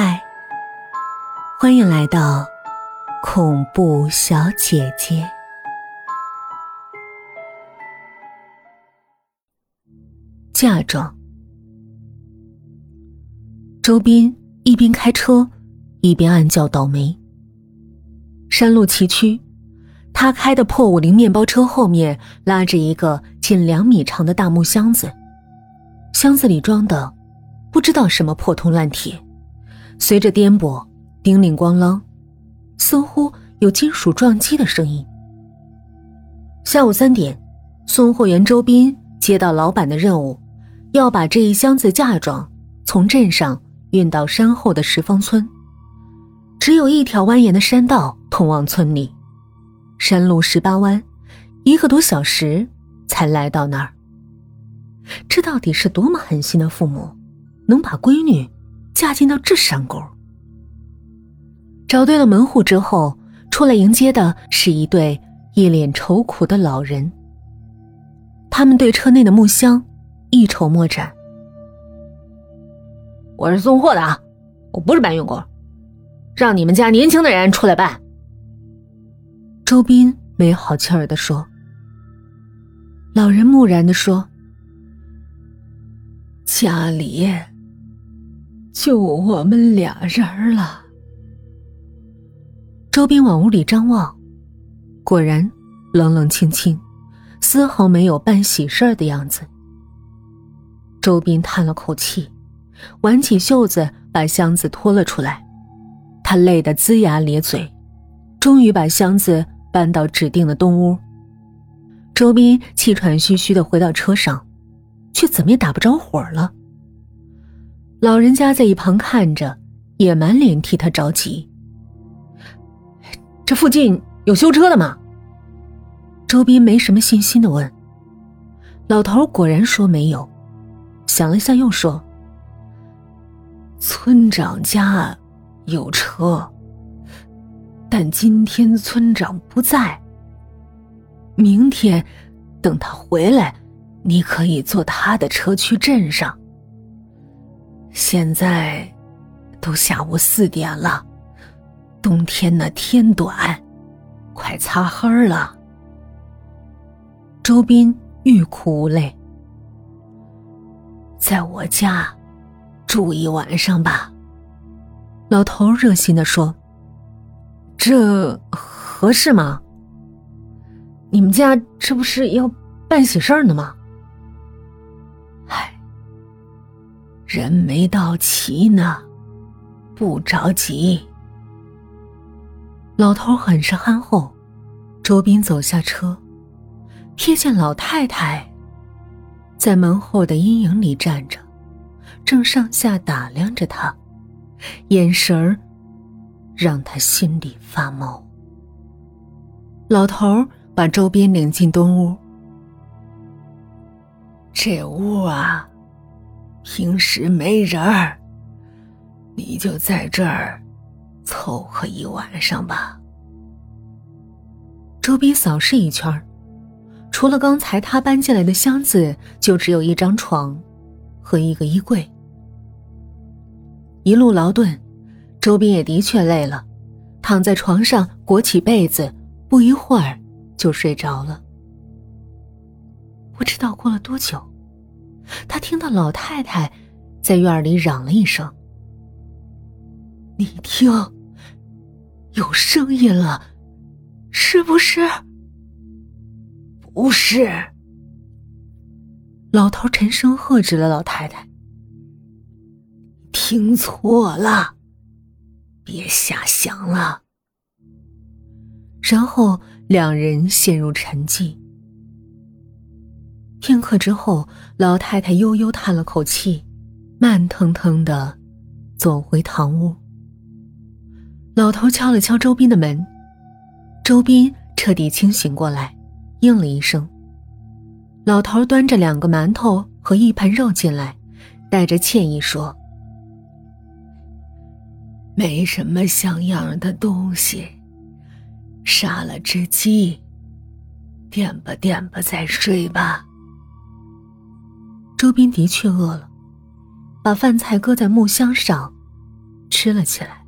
嗨，欢迎来到恐怖小姐姐。嫁妆。周斌一边开车，一边暗叫倒霉。山路崎岖，他开的破五菱面包车后面拉着一个近两米长的大木箱子，箱子里装的不知道什么破铜烂铁。随着颠簸，叮铃咣啷，似乎有金属撞击的声音。下午三点，送货员周斌接到老板的任务，要把这一箱子嫁妆从镇上运到山后的石峰村。只有一条蜿蜒的山道通往村里，山路十八弯，一个多小时才来到那儿。这到底是多么狠心的父母，能把闺女？嫁进到这山沟，找对了门户之后，出来迎接的是一对一脸愁苦的老人。他们对车内的木箱一筹莫展。我是送货的啊，我不是搬运工，让你们家年轻的人出来办。周斌没好气儿的说。老人木然的说：“家里。”就我们俩人了。周斌往屋里张望，果然冷冷清清，丝毫没有办喜事儿的样子。周斌叹了口气，挽起袖子把箱子拖了出来。他累得龇牙咧嘴，终于把箱子搬到指定的东屋。周斌气喘吁吁的回到车上，却怎么也打不着火了。老人家在一旁看着，也满脸替他着急。这附近有修车的吗？周斌没什么信心的问。老头果然说没有，想了下又说：“村长家有车，但今天村长不在。明天等他回来，你可以坐他的车去镇上。”现在都下午四点了，冬天呢天短，快擦黑了。周斌欲哭无泪，在我家住一晚上吧。老头热心的说：“这合适吗？你们家这不是要办喜事儿呢吗？”人没到齐呢，不着急。老头很是憨厚。周斌走下车，瞥见老太太在门后的阴影里站着，正上下打量着他，眼神儿让他心里发毛。老头把周斌领进东屋。这屋啊。平时没人儿，你就在这儿凑合一晚上吧。周斌扫视一圈，除了刚才他搬进来的箱子，就只有一张床和一个衣柜。一路劳顿，周斌也的确累了，躺在床上裹起被子，不一会儿就睡着了。不知道过了多久。他听到老太太在院里嚷了一声：“你听，有声音了，是不是？”“不是。”老头沉声喝止了老太太：“听错了，别瞎想了。”然后两人陷入沉寂。片刻之后，老太太悠悠叹了口气，慢腾腾的走回堂屋。老头敲了敲周斌的门，周斌彻底清醒过来，应了一声。老头端着两个馒头和一盘肉进来，带着歉意说：“没什么像样的东西，杀了只鸡，垫吧垫吧再睡吧。”周斌的确饿了，把饭菜搁在木箱上，吃了起来。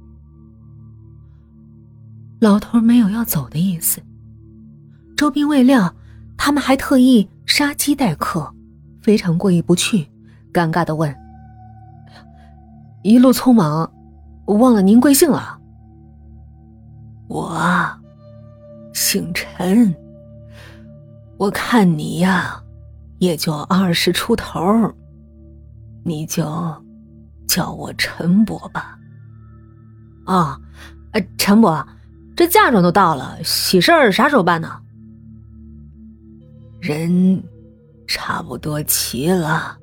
老头没有要走的意思。周斌未料他们还特意杀鸡待客，非常过意不去，尴尬的问：“一路匆忙，忘了您贵姓了？”“我姓陈。我看你呀，也就二十出头，你就叫我陈伯吧。”“啊，呃，陈伯。”这嫁妆都到了，喜事儿啥时候办呢？人差不多齐了，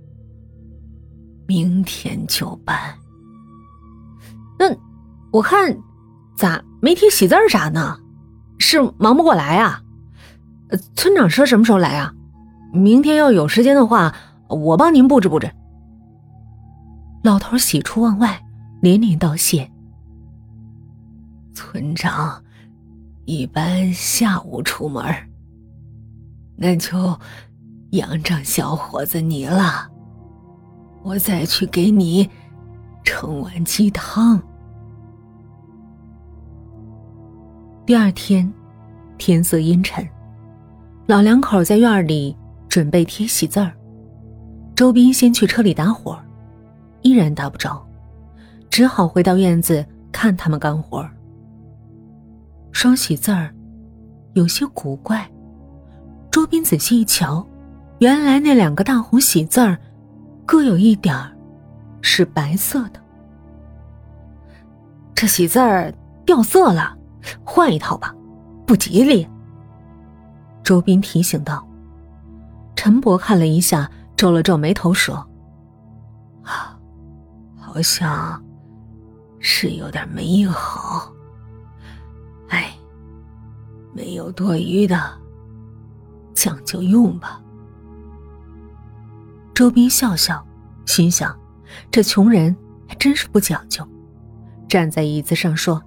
明天就办。那我看咋没提喜字啥呢？是忙不过来啊？村长说什么时候来啊？明天要有时间的话，我帮您布置布置。老头喜出望外，连连道谢。村长。一般下午出门，那就仰仗小伙子你了。我再去给你盛碗鸡汤。第二天，天色阴沉，老两口在院里准备贴喜字儿。周斌先去车里打火，依然打不着，只好回到院子看他们干活。双喜字儿有些古怪，周斌仔细一瞧，原来那两个大红喜字儿各有一点儿是白色的。这喜字儿掉色了，换一套吧，不吉利。周斌提醒道。陈伯看了一下，皱了皱眉头说：“啊，好像是有点没好。”哎，没有多余的，讲究用吧。周斌笑笑，心想：这穷人还真是不讲究。站在椅子上说：“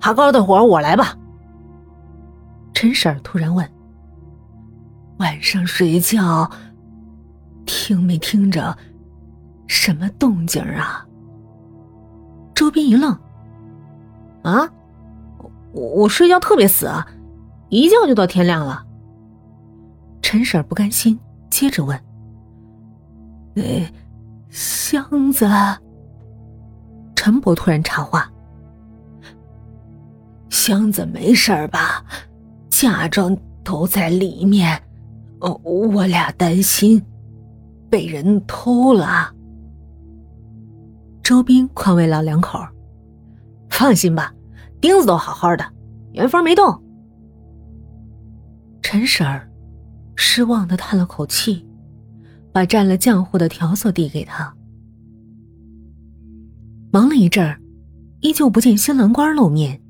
爬高的活我来吧。”陈婶突然问：“晚上睡觉，听没听着什么动静啊？”周斌一愣：“啊？”我我睡觉特别死啊，一觉就到天亮了。陈婶不甘心，接着问：“那箱子？”陈伯突然插话：“箱子没事吧？嫁妆都在里面，哦，我俩担心被人偷了。”周斌宽慰老两口：“放心吧。”钉子都好好的，原封没动。陈婶儿失望的叹了口气，把蘸了浆糊的调色递给他。忙了一阵儿，依旧不见新郎官露面。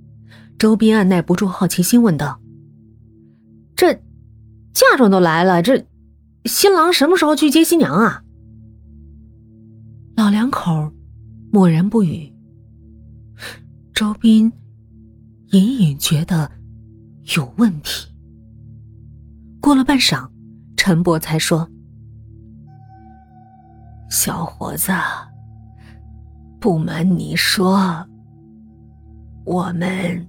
周斌按耐不住好奇心问道：“嫁妆都来了，这新郎什么时候去接新娘啊？”老两口默然不语。周斌。隐隐觉得有问题。过了半晌，陈伯才说：“小伙子，不瞒你说，我们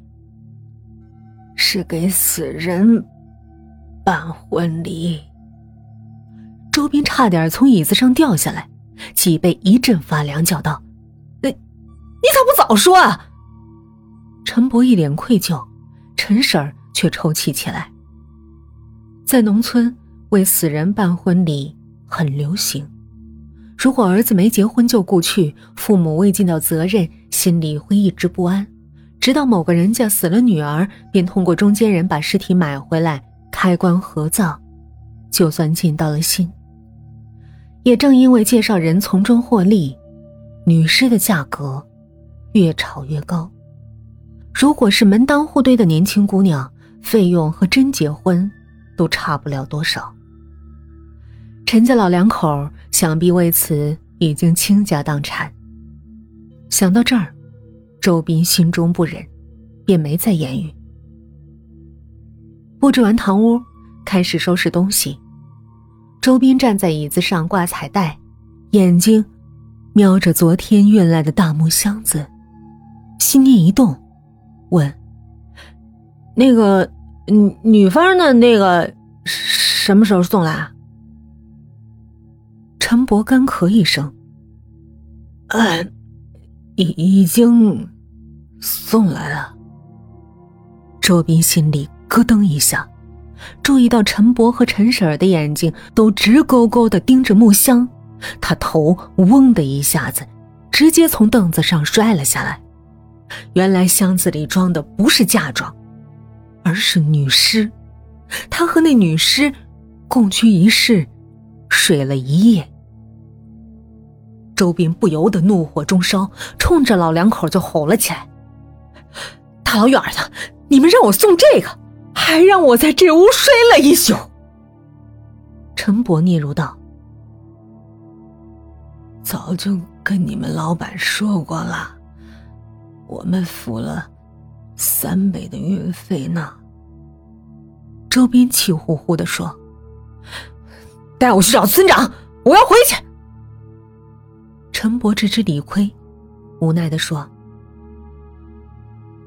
是给死人办婚礼。”周斌差点从椅子上掉下来，脊背一阵发凉，叫道：“你，你咋不早说啊？”陈伯一脸愧疚，陈婶儿却抽泣起来。在农村，为死人办婚礼很流行。如果儿子没结婚就故去，父母未尽到责任，心里会一直不安。直到某个人家死了女儿，便通过中间人把尸体买回来，开棺合葬，就算尽到了心。也正因为介绍人从中获利，女尸的价格越炒越高。如果是门当户对的年轻姑娘，费用和真结婚都差不了多少。陈家老两口想必为此已经倾家荡产。想到这儿，周斌心中不忍，便没再言语。布置完堂屋，开始收拾东西。周斌站在椅子上挂彩带，眼睛瞄着昨天运来的大木箱子，心念一动，问：“那个女女方的那个什么时候送来？”陈伯干咳一声：“嗯，已已经送来了。”周斌心里咯噔一下，注意到陈伯和陈婶儿的眼睛都直勾勾的盯着木箱，他头嗡的一下子，直接从凳子上摔了下来。原来箱子里装的不是嫁妆，而是女尸。他和那女尸共居一室，睡了一夜。周斌不由得怒火中烧，冲着老两口就吼了起来：“大老远的！”你们让我送这个，还让我在这屋睡了一宿。陈伯嗫嚅道：“早就跟你们老板说过了，我们付了三倍的运费呢。”周斌气呼呼的说：“带我去找村长，我要回去。”陈伯知知理亏，无奈的说。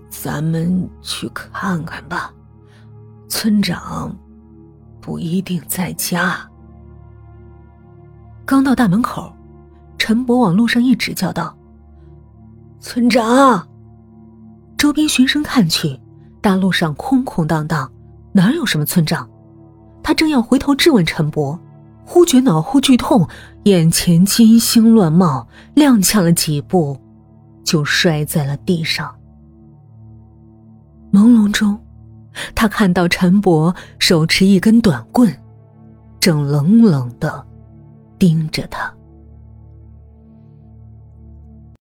咱们去看看吧，村长不一定在家。刚到大门口，陈伯往路上一指，叫道：“村长！”周边循声看去，大路上空空荡荡，哪有什么村长？他正要回头质问陈伯，忽觉脑后剧痛，眼前金星乱冒，踉跄了几步，就摔在了地上。朦胧中，他看到陈伯手持一根短棍，正冷冷的盯着他。